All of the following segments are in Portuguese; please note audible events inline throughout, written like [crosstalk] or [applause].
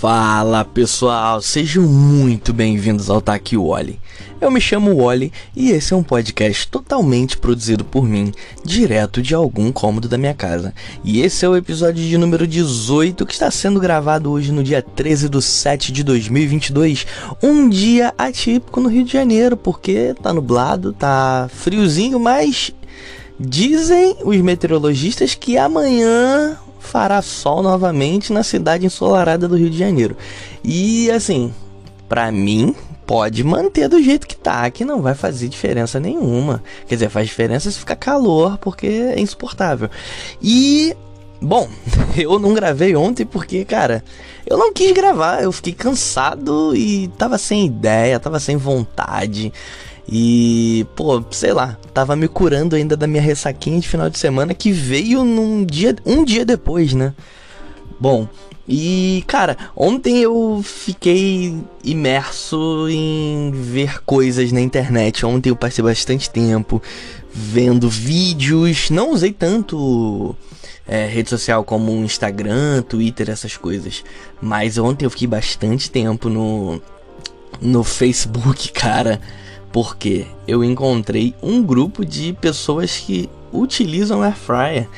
Fala pessoal, sejam muito bem-vindos ao Taki Wally. Eu me chamo Wally e esse é um podcast totalmente produzido por mim, direto de algum cômodo da minha casa. E esse é o episódio de número 18 que está sendo gravado hoje no dia 13 de 7 de 2022, um dia atípico no Rio de Janeiro, porque tá nublado, tá friozinho, mas dizem os meteorologistas que amanhã fará sol novamente na cidade ensolarada do Rio de Janeiro. E assim, para mim, pode manter do jeito que tá, que não vai fazer diferença nenhuma. Quer dizer, faz diferença se ficar calor, porque é insuportável. E Bom, [laughs] eu não gravei ontem porque, cara, eu não quis gravar, eu fiquei cansado e tava sem ideia, tava sem vontade. E, pô, sei lá, tava me curando ainda da minha ressaquinha de final de semana que veio num dia, um dia depois, né? Bom, e cara, ontem eu fiquei imerso em ver coisas na internet. Ontem eu passei bastante tempo vendo vídeos, não usei tanto é, rede social como Instagram, Twitter, essas coisas. Mas ontem eu fiquei bastante tempo no, no Facebook, [laughs] cara porque eu encontrei um grupo de pessoas que utilizam air fryer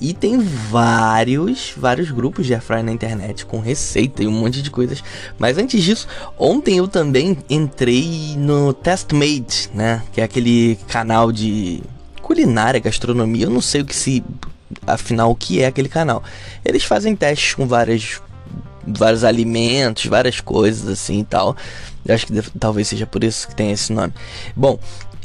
e tem vários, vários grupos de air fryer na internet com receita e um monte de coisas. Mas antes disso, ontem eu também entrei no Testmade, né, que é aquele canal de culinária, gastronomia. Eu não sei o que se afinal o que é aquele canal. Eles fazem testes com várias vários alimentos, várias coisas assim e tal. Eu acho que talvez seja por isso que tem esse nome. Bom,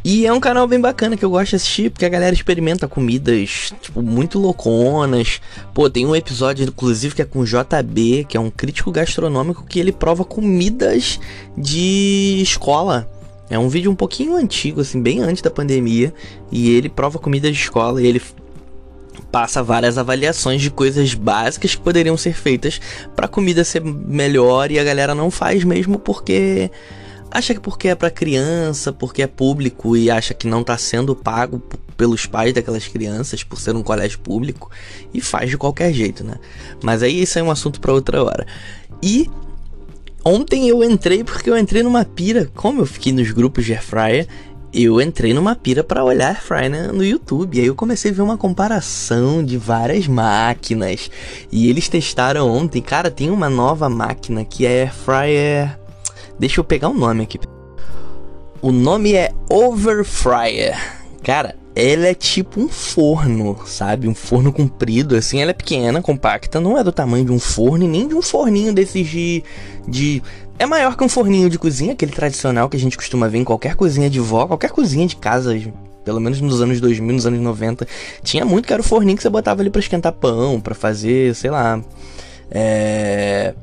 e é um canal bem bacana que eu gosto de assistir, porque a galera experimenta comidas, tipo, muito louconas. Pô, tem um episódio, inclusive, que é com JB, que é um crítico gastronômico, que ele prova comidas de escola. É um vídeo um pouquinho antigo, assim, bem antes da pandemia. E ele prova comida de escola e ele passa várias avaliações de coisas básicas que poderiam ser feitas para a comida ser melhor e a galera não faz mesmo porque acha que porque é para criança, porque é público e acha que não está sendo pago pelos pais daquelas crianças por ser um colégio público e faz de qualquer jeito, né? Mas aí isso é um assunto para outra hora. E ontem eu entrei porque eu entrei numa pira, como eu fiquei nos grupos de airfryer, eu entrei numa pira para olhar Fry né, no YouTube. Aí eu comecei a ver uma comparação de várias máquinas. E eles testaram ontem. Cara, tem uma nova máquina que é Fryer. Deixa eu pegar o um nome aqui. O nome é Overfryer. Cara, ela é tipo um forno, sabe? Um forno comprido, assim. Ela é pequena, compacta, não é do tamanho de um forno e nem de um forninho desses de. de é maior que um forninho de cozinha, aquele tradicional que a gente costuma ver em qualquer cozinha de vó, qualquer cozinha de casa, pelo menos nos anos 2000, nos anos 90. Tinha muito que era o forninho que você botava ali para esquentar pão, para fazer, sei lá. É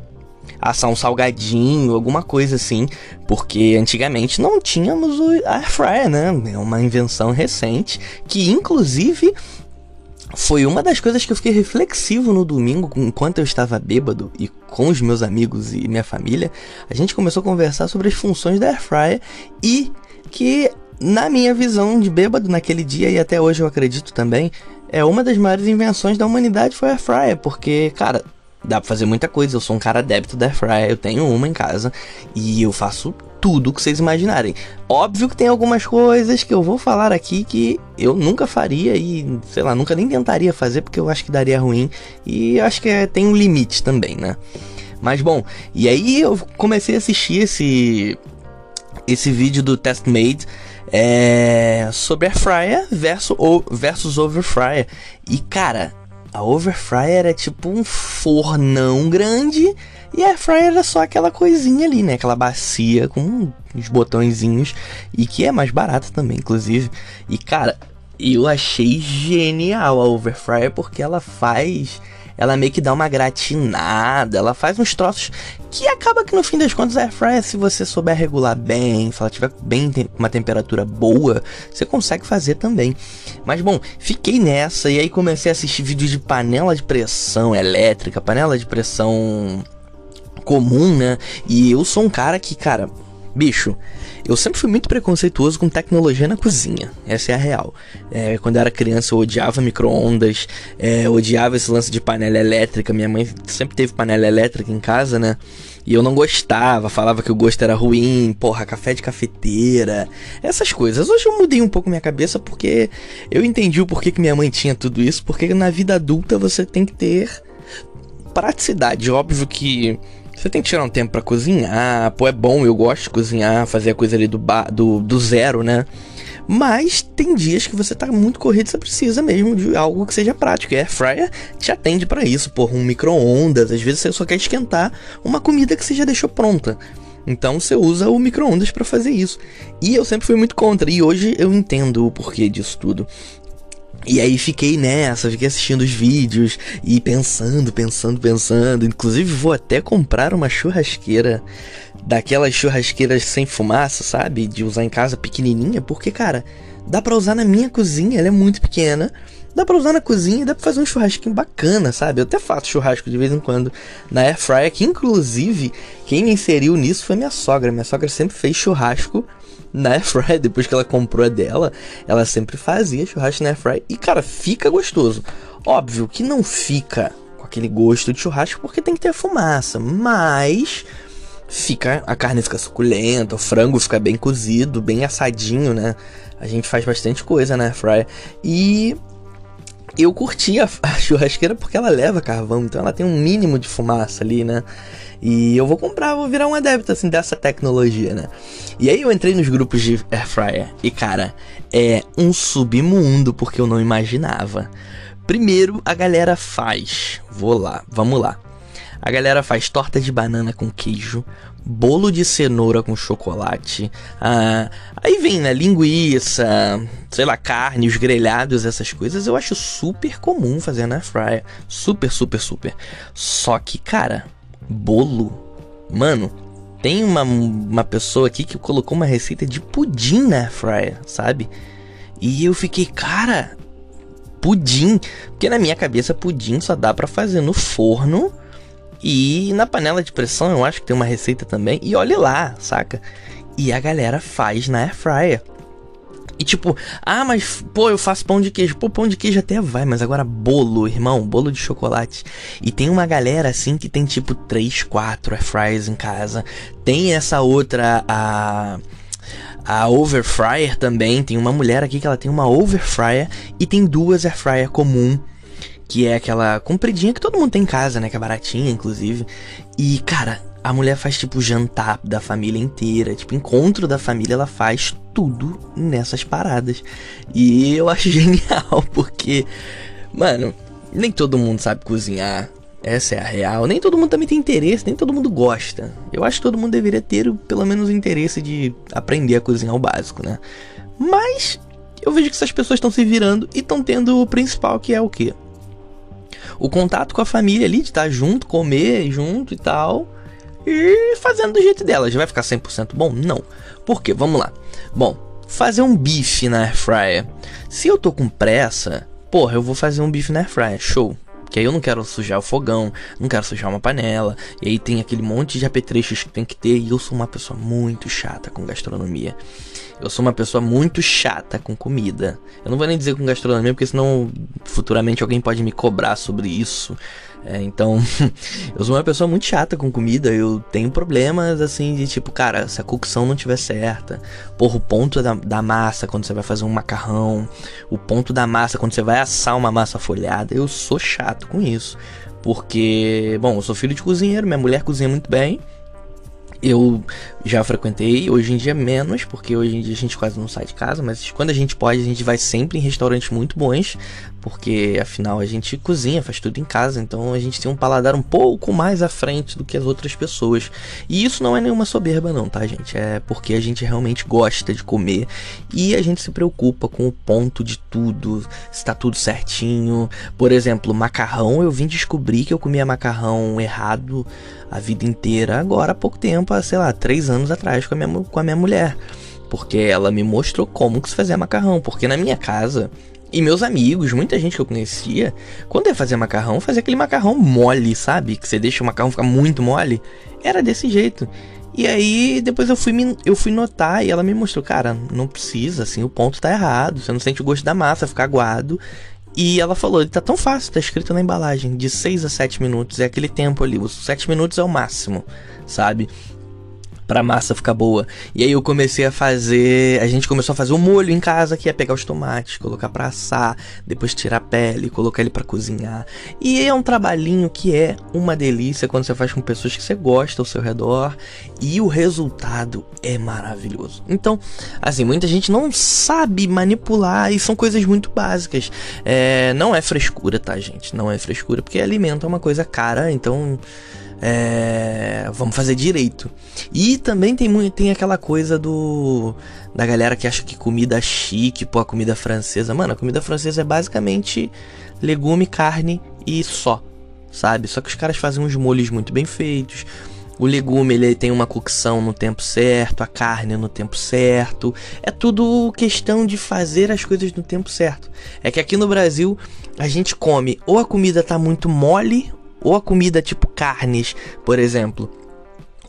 assar um salgadinho, alguma coisa assim, porque antigamente não tínhamos o air fryer, né? É uma invenção recente que inclusive foi uma das coisas que eu fiquei reflexivo no domingo, enquanto eu estava bêbado e com os meus amigos e minha família. A gente começou a conversar sobre as funções da air fryer e que, na minha visão de bêbado naquele dia e até hoje eu acredito também, é uma das maiores invenções da humanidade foi a air fryer, porque, cara, dá pra fazer muita coisa. Eu sou um cara adepto da air fryer, eu tenho uma em casa e eu faço tudo que vocês imaginarem. Óbvio que tem algumas coisas que eu vou falar aqui que eu nunca faria e, sei lá, nunca nem tentaria fazer porque eu acho que daria ruim e acho que é, tem um limite também, né? Mas bom, e aí eu comecei a assistir esse esse vídeo do Testmade é, sobre Fryer versus, versus Over Fryer. E cara, a Over Fryer é tipo um fornão grande e a Fryer é só aquela coisinha ali, né? Aquela bacia com uns botõezinhos e que é mais barata também, inclusive. E cara, eu achei genial a Over Fryer porque ela faz ela meio que dá uma gratinada, ela faz uns troços que acaba que no fim das contas a air fryer, se você souber regular bem, se ela tiver bem uma temperatura boa, você consegue fazer também. Mas bom, fiquei nessa e aí comecei a assistir vídeos de panela de pressão elétrica, panela de pressão comum, né? E eu sou um cara que, cara, bicho, eu sempre fui muito preconceituoso com tecnologia na cozinha. Essa é a real. É, quando eu era criança, eu odiava micro-ondas, é, odiava esse lance de panela elétrica. Minha mãe sempre teve panela elétrica em casa, né? E eu não gostava, falava que o gosto era ruim, porra, café de cafeteira, essas coisas. Hoje eu mudei um pouco minha cabeça porque eu entendi o porquê que minha mãe tinha tudo isso, porque na vida adulta você tem que ter praticidade. Óbvio que você tem que tirar um tempo para cozinhar. Pô, é bom, eu gosto de cozinhar, fazer a coisa ali do, do, do zero, né? Mas tem dias que você tá muito corrido, você precisa mesmo de algo que seja prático. E a Air Fryer te atende para isso, por um micro-ondas. Às vezes você só quer esquentar uma comida que você já deixou pronta. Então você usa o micro-ondas para fazer isso. E eu sempre fui muito contra. E hoje eu entendo o porquê disso tudo. E aí fiquei nessa, fiquei assistindo os vídeos e pensando, pensando, pensando. Inclusive vou até comprar uma churrasqueira daquelas churrasqueiras sem fumaça, sabe? De usar em casa pequenininha, porque cara, dá para usar na minha cozinha, ela é muito pequena. Dá pra usar na cozinha, dá pra fazer um churrasquinho bacana, sabe? Eu até faço churrasco de vez em quando na Air Fryer, que inclusive quem me inseriu nisso foi minha sogra. Minha sogra sempre fez churrasco na Airfryer, [laughs] depois que ela comprou a dela, ela sempre fazia churrasco na Airfryer e, cara, fica gostoso. Óbvio que não fica com aquele gosto de churrasco porque tem que ter fumaça, mas fica a carne fica suculenta, o frango fica bem cozido, bem assadinho, né? A gente faz bastante coisa na Airfryer e eu curti a, a, churrasqueira porque ela leva carvão, então ela tem um mínimo de fumaça ali, né? E eu vou comprar, vou virar um adepto assim dessa tecnologia, né? E aí eu entrei nos grupos de air fryer e cara, é um submundo porque eu não imaginava. Primeiro, a galera faz, vou lá, vamos lá. A galera faz torta de banana com queijo, bolo de cenoura com chocolate. Ah, aí vem, né? Linguiça, sei lá, carne, os grelhados, essas coisas. Eu acho super comum fazer na fryer. Super, super, super. Só que, cara, bolo. Mano, tem uma, uma pessoa aqui que colocou uma receita de pudim na fryer, sabe? E eu fiquei, cara, pudim. Porque na minha cabeça, pudim só dá para fazer no forno e na panela de pressão eu acho que tem uma receita também. E olhe lá, saca? E a galera faz na air fryer. E tipo, ah, mas pô, eu faço pão de queijo. Pô, pão de queijo até vai, mas agora bolo, irmão, bolo de chocolate. E tem uma galera assim que tem tipo 3, 4 air fryers em casa. Tem essa outra, a a over fryer também. Tem uma mulher aqui que ela tem uma over fryer e tem duas air fryer comum que é aquela compridinha que todo mundo tem em casa, né? Que é baratinha, inclusive. E, cara, a mulher faz tipo jantar da família inteira, tipo encontro da família, ela faz tudo nessas paradas. E eu acho [laughs] genial, porque, mano, nem todo mundo sabe cozinhar. Essa é a real. Nem todo mundo também tem interesse, nem todo mundo gosta. Eu acho que todo mundo deveria ter pelo menos o interesse de aprender a cozinhar o básico, né? Mas eu vejo que essas pessoas estão se virando e estão tendo o principal, que é o quê? O contato com a família ali, de estar junto, comer junto e tal. E fazendo do jeito dela. Já vai ficar 100% bom? Não. Por quê? Vamos lá. Bom, fazer um bife na air fryer. Se eu tô com pressa, porra, eu vou fazer um bife na air fryer. Show. Que aí eu não quero sujar o fogão, não quero sujar uma panela. E aí tem aquele monte de apetrechos que tem que ter. E eu sou uma pessoa muito chata com gastronomia. Eu sou uma pessoa muito chata com comida. Eu não vou nem dizer com gastronomia, porque senão futuramente alguém pode me cobrar sobre isso. É, então, [laughs] eu sou uma pessoa muito chata com comida. Eu tenho problemas assim de tipo, cara, se a cocção não tiver certa, porra, o ponto da, da massa quando você vai fazer um macarrão, o ponto da massa quando você vai assar uma massa folhada, eu sou chato com isso. Porque, bom, eu sou filho de cozinheiro, minha mulher cozinha muito bem eu já frequentei, hoje em dia menos, porque hoje em dia a gente quase não sai de casa, mas quando a gente pode, a gente vai sempre em restaurantes muito bons, porque afinal a gente cozinha, faz tudo em casa, então a gente tem um paladar um pouco mais à frente do que as outras pessoas. E isso não é nenhuma soberba não, tá, gente? É porque a gente realmente gosta de comer e a gente se preocupa com o ponto de tudo, se tá tudo certinho. Por exemplo, macarrão, eu vim descobrir que eu comia macarrão errado a vida inteira, agora há pouco tempo, há, sei lá, três anos atrás com a minha, com a minha mulher. Porque ela me mostrou como que se fazia macarrão. Porque na minha casa, e meus amigos, muita gente que eu conhecia, quando ia fazer macarrão, fazia aquele macarrão mole, sabe? Que você deixa o macarrão ficar muito mole. Era desse jeito. E aí depois eu fui, eu fui notar e ela me mostrou, cara, não precisa, assim, o ponto tá errado. Você não sente o gosto da massa, fica aguado. E ela falou, ele tá tão fácil, tá escrito na embalagem, de 6 a 7 minutos, é aquele tempo ali, os 7 minutos é o máximo, sabe? Pra massa ficar boa. E aí eu comecei a fazer. A gente começou a fazer o um molho em casa, que é pegar os tomates, colocar pra assar, depois tirar a pele, colocar ele para cozinhar. E é um trabalhinho que é uma delícia quando você faz com pessoas que você gosta ao seu redor. E o resultado é maravilhoso. Então, assim, muita gente não sabe manipular e são coisas muito básicas. É, não é frescura, tá, gente? Não é frescura, porque alimento é uma coisa cara, então. É, vamos fazer direito. E também tem, tem aquela coisa do. Da galera que acha que comida chique, pô, a comida francesa. Mano, a comida francesa é basicamente legume, carne e só. Sabe? Só que os caras fazem uns molhos muito bem feitos. O legume ele tem uma cocção no tempo certo, a carne no tempo certo. É tudo questão de fazer as coisas no tempo certo. É que aqui no Brasil a gente come ou a comida tá muito mole ou a comida tipo carnes, por exemplo.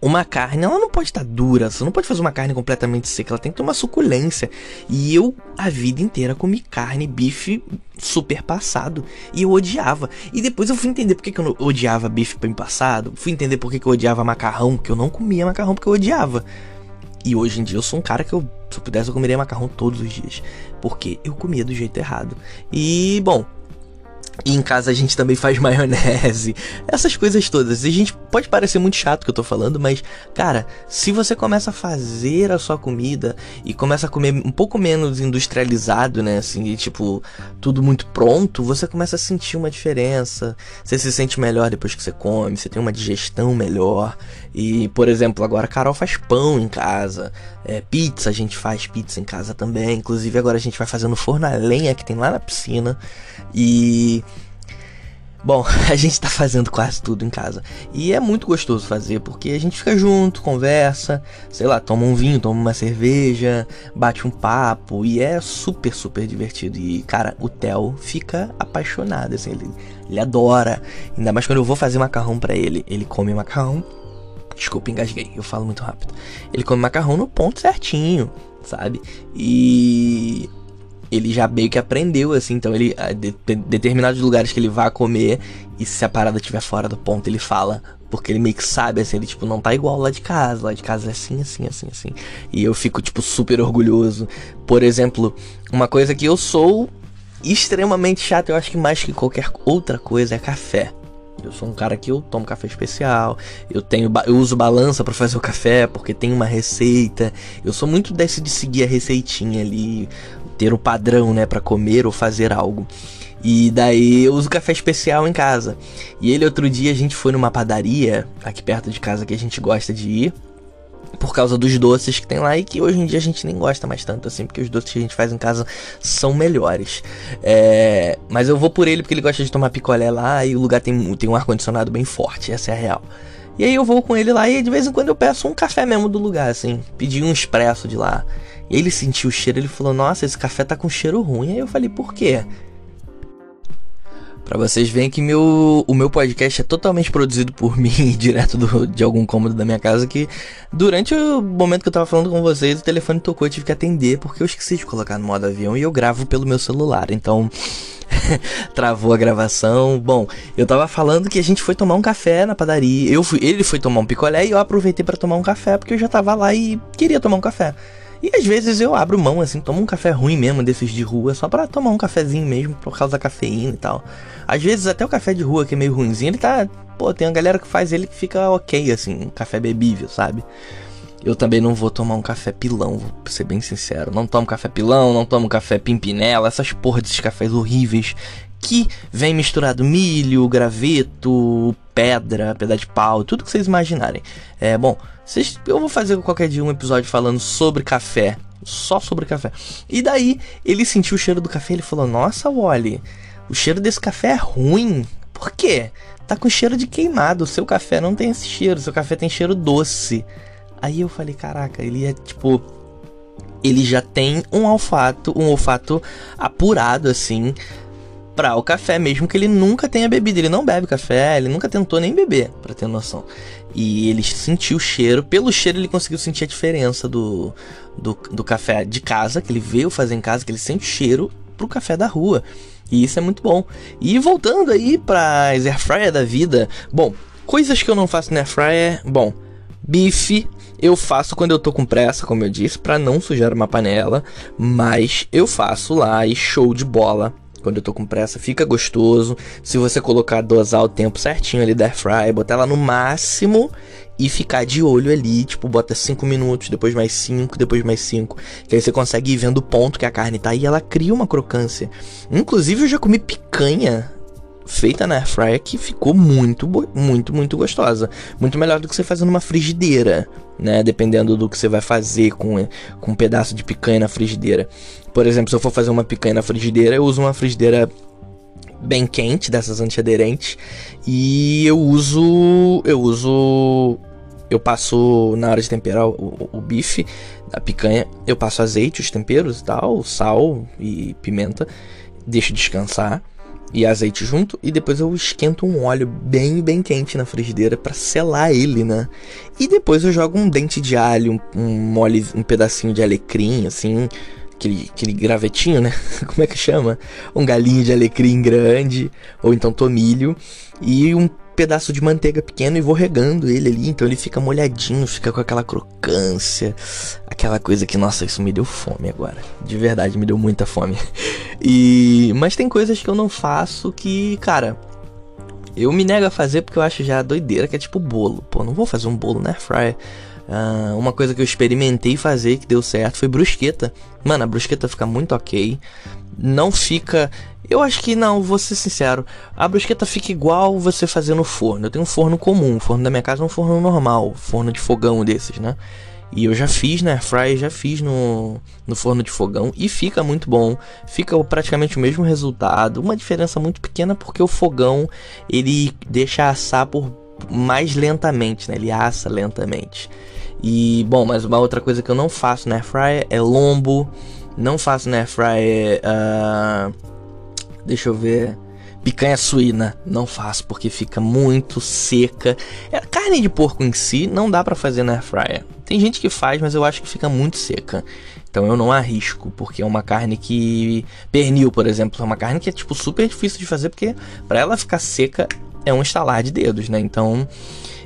Uma carne, ela não pode estar dura, você não pode fazer uma carne completamente seca, ela tem que ter uma suculência. E eu, a vida inteira, comi carne, bife super passado. E eu odiava. E depois eu fui entender por que, que eu odiava bife bem passado. Fui entender por que, que eu odiava macarrão, que eu não comia macarrão porque eu odiava. E hoje em dia eu sou um cara que eu, se eu pudesse, eu comeria macarrão todos os dias. Porque eu comia do jeito errado. E, bom, e em casa a gente também faz [laughs] maionese, essas coisas todas. E a gente pode parecer muito chato que eu tô falando, mas, cara, se você começa a fazer a sua comida e começa a comer um pouco menos industrializado, né? Assim, tipo, tudo muito pronto, você começa a sentir uma diferença. Você se sente melhor depois que você come, você tem uma digestão melhor. E, por exemplo, agora a Carol faz pão em casa, é, pizza, a gente faz pizza em casa também. Inclusive, agora a gente vai fazendo forno a lenha que tem lá na piscina. E. Bom, [laughs] a gente tá fazendo quase tudo em casa. E é muito gostoso fazer, porque a gente fica junto, conversa, sei lá, toma um vinho, toma uma cerveja, bate um papo, e é super, super divertido. E, cara, o Theo fica apaixonado, assim, ele, ele adora. Ainda mais quando eu vou fazer macarrão para ele. Ele come macarrão. Desculpa, engasguei, eu falo muito rápido. Ele come macarrão no ponto certinho, sabe? E ele já meio que aprendeu, assim, então ele. De, de, determinados lugares que ele vai comer, e se a parada estiver fora do ponto, ele fala. Porque ele meio que sabe, assim, ele, tipo, não tá igual lá de casa. Lá de casa é assim, assim, assim, assim. E eu fico, tipo, super orgulhoso. Por exemplo, uma coisa que eu sou extremamente chato, eu acho que mais que qualquer outra coisa, é café. Eu sou um cara que eu tomo café especial, eu tenho eu uso balança para fazer o café porque tem uma receita. Eu sou muito desse de seguir a receitinha ali, ter o padrão, né, para comer ou fazer algo. E daí eu uso café especial em casa. E ele outro dia a gente foi numa padaria aqui perto de casa que a gente gosta de ir. Por causa dos doces que tem lá e que hoje em dia a gente nem gosta mais tanto assim, porque os doces que a gente faz em casa são melhores. É, mas eu vou por ele porque ele gosta de tomar picolé lá e o lugar tem, tem um ar-condicionado bem forte, essa é a real. E aí eu vou com ele lá e de vez em quando eu peço um café mesmo do lugar, assim. Pedi um expresso de lá. Ele sentiu o cheiro, ele falou: Nossa, esse café tá com cheiro ruim. Aí eu falei: Por quê? Para vocês verem que meu, o meu podcast é totalmente produzido por [laughs] mim, direto do, de algum cômodo da minha casa, que durante o momento que eu tava falando com vocês, o telefone tocou, eu tive que atender, porque eu esqueci de colocar no modo avião e eu gravo pelo meu celular, então [laughs] travou a gravação. Bom, eu tava falando que a gente foi tomar um café na padaria, eu fui, ele foi tomar um picolé e eu aproveitei para tomar um café, porque eu já tava lá e queria tomar um café. E às vezes eu abro mão, assim, tomo um café ruim mesmo, desses de rua, só para tomar um cafezinho mesmo, por causa da cafeína e tal. Às vezes até o café de rua, que é meio ruimzinho, ele tá. Pô, tem uma galera que faz ele que fica ok, assim, um café bebível, sabe? Eu também não vou tomar um café pilão, vou ser bem sincero. Não tomo café pilão, não tomo café pimpinela, essas porra desses cafés horríveis que vem misturado milho, graveto, pedra, pedra de pau, tudo que vocês imaginarem. É bom, eu vou fazer qualquer dia um episódio falando sobre café, só sobre café. E daí ele sentiu o cheiro do café, ele falou: "Nossa, Wally, o cheiro desse café é ruim. Por quê? Tá com cheiro de queimado. O seu café não tem esse cheiro, seu café tem cheiro doce." Aí eu falei: "Caraca, ele é tipo ele já tem um olfato, um olfato apurado assim para o café, mesmo que ele nunca tenha bebido. Ele não bebe café, ele nunca tentou nem beber, para ter noção. E ele sentiu o cheiro, pelo cheiro ele conseguiu sentir a diferença do, do, do café de casa, que ele veio fazer em casa, que ele sente o cheiro pro café da rua. E isso é muito bom. E voltando aí pra air fryer da vida, bom, coisas que eu não faço na air fryer, bom, bife eu faço quando eu tô com pressa, como eu disse, para não sujar uma panela, mas eu faço lá e show de bola quando eu tô com pressa, fica gostoso. Se você colocar, dosar o tempo certinho ali da air fry, botar ela no máximo e ficar de olho ali, tipo, bota 5 minutos, depois mais 5, depois mais 5, que aí você consegue ir vendo o ponto que a carne tá e ela cria uma crocância. Inclusive eu já comi picanha feita na air fryer que ficou muito, muito, muito gostosa. Muito melhor do que você fazer numa frigideira, né? Dependendo do que você vai fazer com, com um pedaço de picanha na frigideira. Por exemplo, se eu for fazer uma picanha na frigideira, eu uso uma frigideira bem quente, dessas antiaderentes, e eu uso eu uso eu passo na hora de temperar o, o, o bife da picanha, eu passo azeite, os temperos e tal, sal e pimenta, deixo descansar e azeite junto e depois eu esquento um óleo bem bem quente na frigideira para selar ele, né? E depois eu jogo um dente de alho, um, um mole, um pedacinho de alecrim assim, aquele, aquele gravetinho, né? [laughs] Como é que chama? Um galinho de alecrim grande, ou então tomilho, e um pedaço de manteiga pequeno e vou regando ele ali, então ele fica molhadinho, fica com aquela crocância, aquela coisa que, nossa, isso me deu fome agora. De verdade, me deu muita fome. [laughs] E mas tem coisas que eu não faço que, cara, eu me nego a fazer porque eu acho já doideira, que é tipo bolo. Pô, não vou fazer um bolo air fryer. Uh, uma coisa que eu experimentei fazer que deu certo foi brusqueta. Mano, a brusqueta fica muito ok. Não fica. Eu acho que não, vou ser sincero. A brusqueta fica igual você fazer no forno. Eu tenho um forno comum. O forno da minha casa é um forno normal. Forno de fogão desses, né? E eu já fiz na air fry, já fiz no, no forno de fogão e fica muito bom. Fica praticamente o mesmo resultado. Uma diferença muito pequena porque o fogão ele deixa assar por mais lentamente, né? Ele assa lentamente. E, bom, mas uma outra coisa que eu não faço na airfryer é lombo. Não faço na airfryer. Uh, deixa eu ver. Picanha suína, não faço porque fica muito seca. É, carne de porco em si não dá para fazer na airfryer. Tem gente que faz, mas eu acho que fica muito seca. Então eu não arrisco, porque é uma carne que pernil, por exemplo, é uma carne que é tipo super difícil de fazer porque para ela ficar seca é um estalar de dedos, né? Então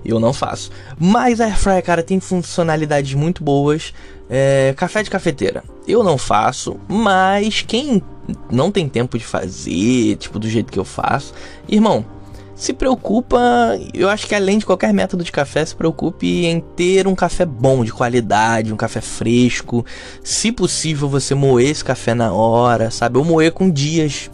eu não faço. Mas a Airfryer, cara, tem funcionalidades muito boas. É, café de cafeteira, eu não faço, mas quem não tem tempo de fazer, tipo, do jeito que eu faço, irmão, se preocupa, eu acho que além de qualquer método de café, se preocupe em ter um café bom, de qualidade, um café fresco. Se possível, você moer esse café na hora, sabe? Ou moer com dias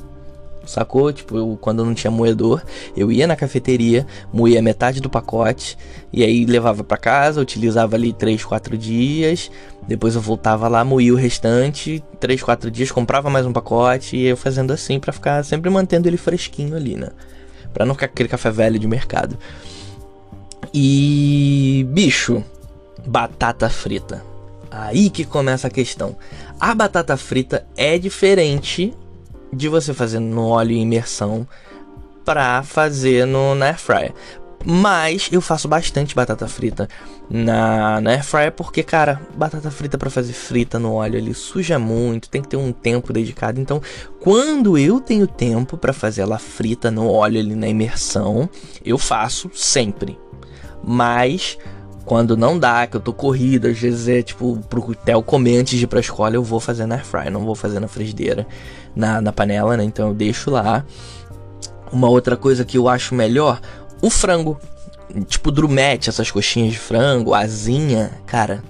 sacou? Tipo, eu, quando eu não tinha moedor, eu ia na cafeteria, moía metade do pacote e aí levava para casa, utilizava ali 3, 4 dias, depois eu voltava lá, moía o restante, 3, 4 dias, comprava mais um pacote e eu fazendo assim para ficar sempre mantendo ele fresquinho ali, né? Pra não ficar aquele café velho de mercado. E bicho, batata frita. Aí que começa a questão. A batata frita é diferente de você fazer no óleo em imersão para fazer no na air fryer. Mas eu faço bastante batata frita na, na air fryer porque, cara, batata frita para fazer frita no óleo ele suja muito, tem que ter um tempo dedicado. Então, quando eu tenho tempo para fazer ela frita no óleo ali na imersão, eu faço sempre. Mas quando não dá, que eu tô corrida, às vezes é tipo pro Theo comer antes de ir pra escola, eu vou fazer na air fryer, não vou fazer na frigideira na, na panela, né? Então eu deixo lá. Uma outra coisa que eu acho melhor, o frango. Tipo drumete, essas coxinhas de frango, asinha, cara,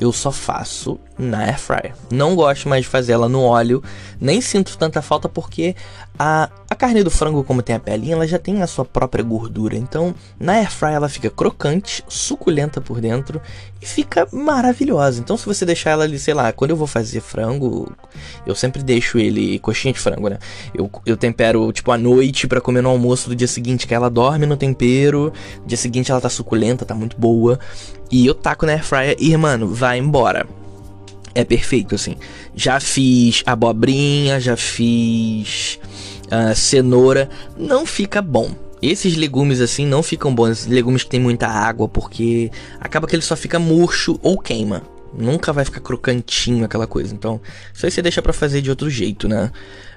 eu só faço na air fryer. Não gosto mais de fazer ela no óleo, nem sinto tanta falta porque a, a carne do frango, como tem a pelinha, ela já tem a sua própria gordura. Então, na air fry ela fica crocante, suculenta por dentro e fica maravilhosa. Então, se você deixar ela ali, sei lá, quando eu vou fazer frango, eu sempre deixo ele coxinha de frango, né? Eu, eu tempero tipo à noite para comer no almoço do dia seguinte, que ela dorme no tempero. Dia seguinte ela tá suculenta, tá muito boa. E eu taco na air fryer e, mano, vai embora é perfeito, assim. Já fiz abobrinha, já fiz uh, cenoura, não fica bom. Esses legumes assim não ficam bons, legumes que tem muita água, porque acaba que ele só fica murcho ou queima. Nunca vai ficar crocantinho aquela coisa. Então, isso aí você deixa para fazer de outro jeito, né?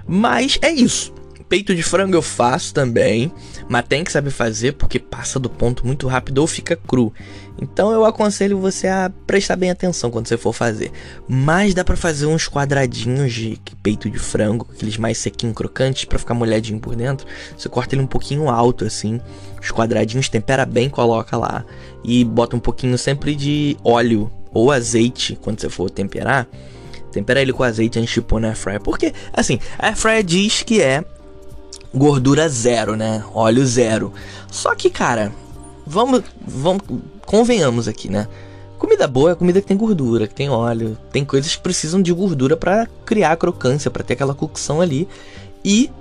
Mas é isso. Peito de frango eu faço também, mas tem que saber fazer porque passa do ponto muito rápido ou fica cru. Então eu aconselho você a prestar bem atenção quando você for fazer. Mas dá para fazer uns quadradinhos de peito de frango, aqueles mais sequinhos crocantes para ficar molhadinho por dentro. Você corta ele um pouquinho alto assim, os quadradinhos tempera bem, coloca lá e bota um pouquinho sempre de óleo ou azeite quando você for temperar. Tempera ele com azeite antes de pôr na air Porque, assim, a air diz que é gordura zero, né? Óleo zero. Só que, cara, vamos, vamos, convenhamos aqui, né? Comida boa é comida que tem gordura, que tem óleo, tem coisas que precisam de gordura para criar crocância, para ter aquela cocção ali. E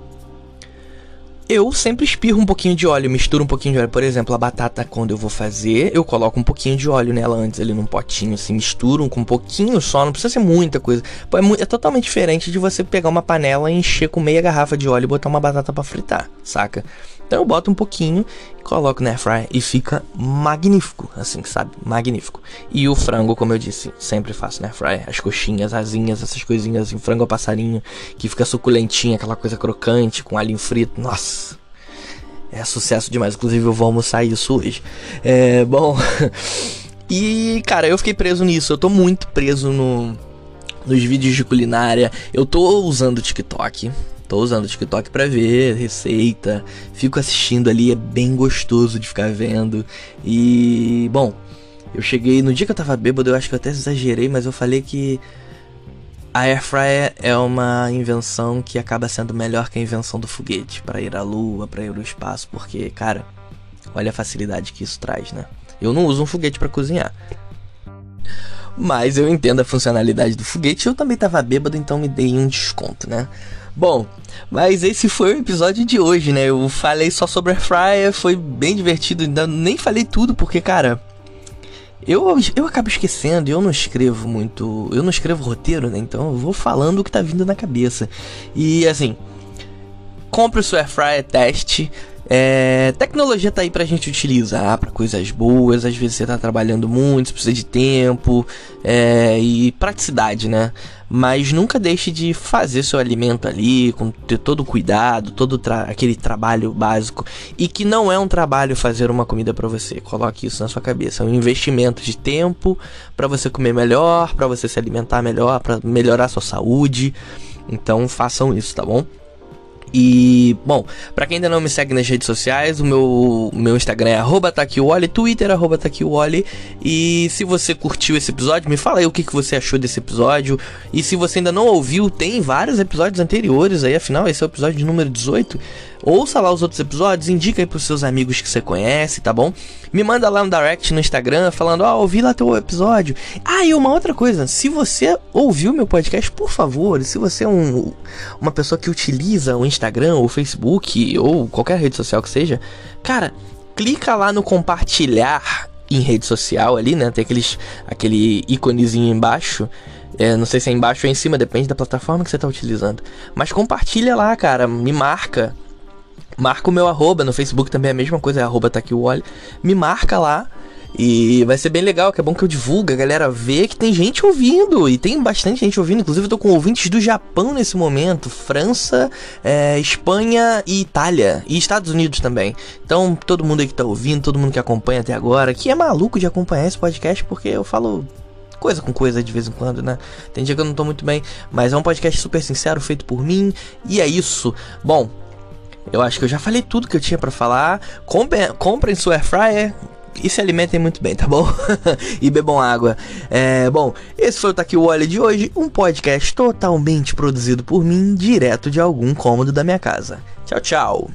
eu sempre espirro um pouquinho de óleo, misturo um pouquinho de óleo. Por exemplo, a batata, quando eu vou fazer, eu coloco um pouquinho de óleo nela antes, ali num potinho, assim, misturo com um pouquinho só, não precisa ser muita coisa. É, é totalmente diferente de você pegar uma panela e encher com meia garrafa de óleo e botar uma batata para fritar, saca? Então eu boto um pouquinho, coloco na airfryer e fica magnífico, assim, sabe? Magnífico. E o frango, como eu disse, sempre faço na airfryer. As coxinhas, asinhas, essas coisinhas assim, frango a passarinho, que fica suculentinha, aquela coisa crocante, com alho frito. Nossa, é sucesso demais. Inclusive eu vou almoçar isso hoje. É, bom... [laughs] e, cara, eu fiquei preso nisso. Eu tô muito preso no nos vídeos de culinária. Eu tô usando o TikTok. Tô usando o TikTok pra ver receita, fico assistindo ali, é bem gostoso de ficar vendo. E, bom, eu cheguei, no dia que eu tava bêbado, eu acho que eu até exagerei, mas eu falei que a Air Fryer é uma invenção que acaba sendo melhor que a invenção do foguete para ir à lua, para ir ao espaço, porque, cara, olha a facilidade que isso traz, né? Eu não uso um foguete para cozinhar. Mas eu entendo a funcionalidade do foguete, eu também tava bêbado, então me dei um desconto, né? Bom, mas esse foi o episódio de hoje, né? Eu falei só sobre Air Fryer, foi bem divertido, ainda nem falei tudo porque, cara, eu, eu acabo esquecendo, eu não escrevo muito, eu não escrevo roteiro, né? Então eu vou falando o que tá vindo na cabeça. E assim, compre o seu Air Fryer, teste, é, tecnologia tá aí pra gente utilizar para coisas boas, às vezes você tá trabalhando muito, você precisa de tempo é, e praticidade, né? Mas nunca deixe de fazer seu alimento ali, com ter todo o cuidado, todo tra aquele trabalho básico. E que não é um trabalho fazer uma comida para você. Coloque isso na sua cabeça. É um investimento de tempo para você comer melhor, para você se alimentar melhor, para melhorar sua saúde. Então façam isso, tá bom? E, bom, para quem ainda não me segue nas redes sociais, o meu, meu Instagram é arroba Twitter arroba taquiwally. E se você curtiu esse episódio, me fala aí o que, que você achou desse episódio. E se você ainda não ouviu, tem vários episódios anteriores aí, afinal, esse é o episódio número 18. Ouça lá os outros episódios, indica aí pros seus amigos que você conhece, tá bom? Me manda lá um direct no Instagram falando, ó, oh, ouvi lá teu episódio. Ah, e uma outra coisa, se você ouviu meu podcast, por favor, se você é um, uma pessoa que utiliza o Instagram ou o Facebook ou qualquer rede social que seja, cara, clica lá no compartilhar em rede social ali, né? Tem aqueles, aquele íconezinho embaixo. É, não sei se é embaixo ou em cima, depende da plataforma que você está utilizando. Mas compartilha lá, cara. Me marca. Marca o meu arroba, no Facebook também é a mesma coisa, é arroba tá aqui o olho. Me marca lá. E vai ser bem legal, que é bom que eu divulgue, a galera vê que tem gente ouvindo. E tem bastante gente ouvindo. Inclusive, eu tô com ouvintes do Japão nesse momento: França, é, Espanha e Itália. E Estados Unidos também. Então, todo mundo aí que tá ouvindo, todo mundo que acompanha até agora, que é maluco de acompanhar esse podcast, porque eu falo coisa com coisa de vez em quando, né? Tem dia que eu não tô muito bem, mas é um podcast super sincero, feito por mim. E é isso. Bom, eu acho que eu já falei tudo que eu tinha para falar. Comprem, comprem sua air fryer e se alimentem muito bem, tá bom? [laughs] e bebam água. É, bom, esse foi o tá Taqui Wally de hoje, um podcast totalmente produzido por mim, direto de algum cômodo da minha casa. Tchau, tchau.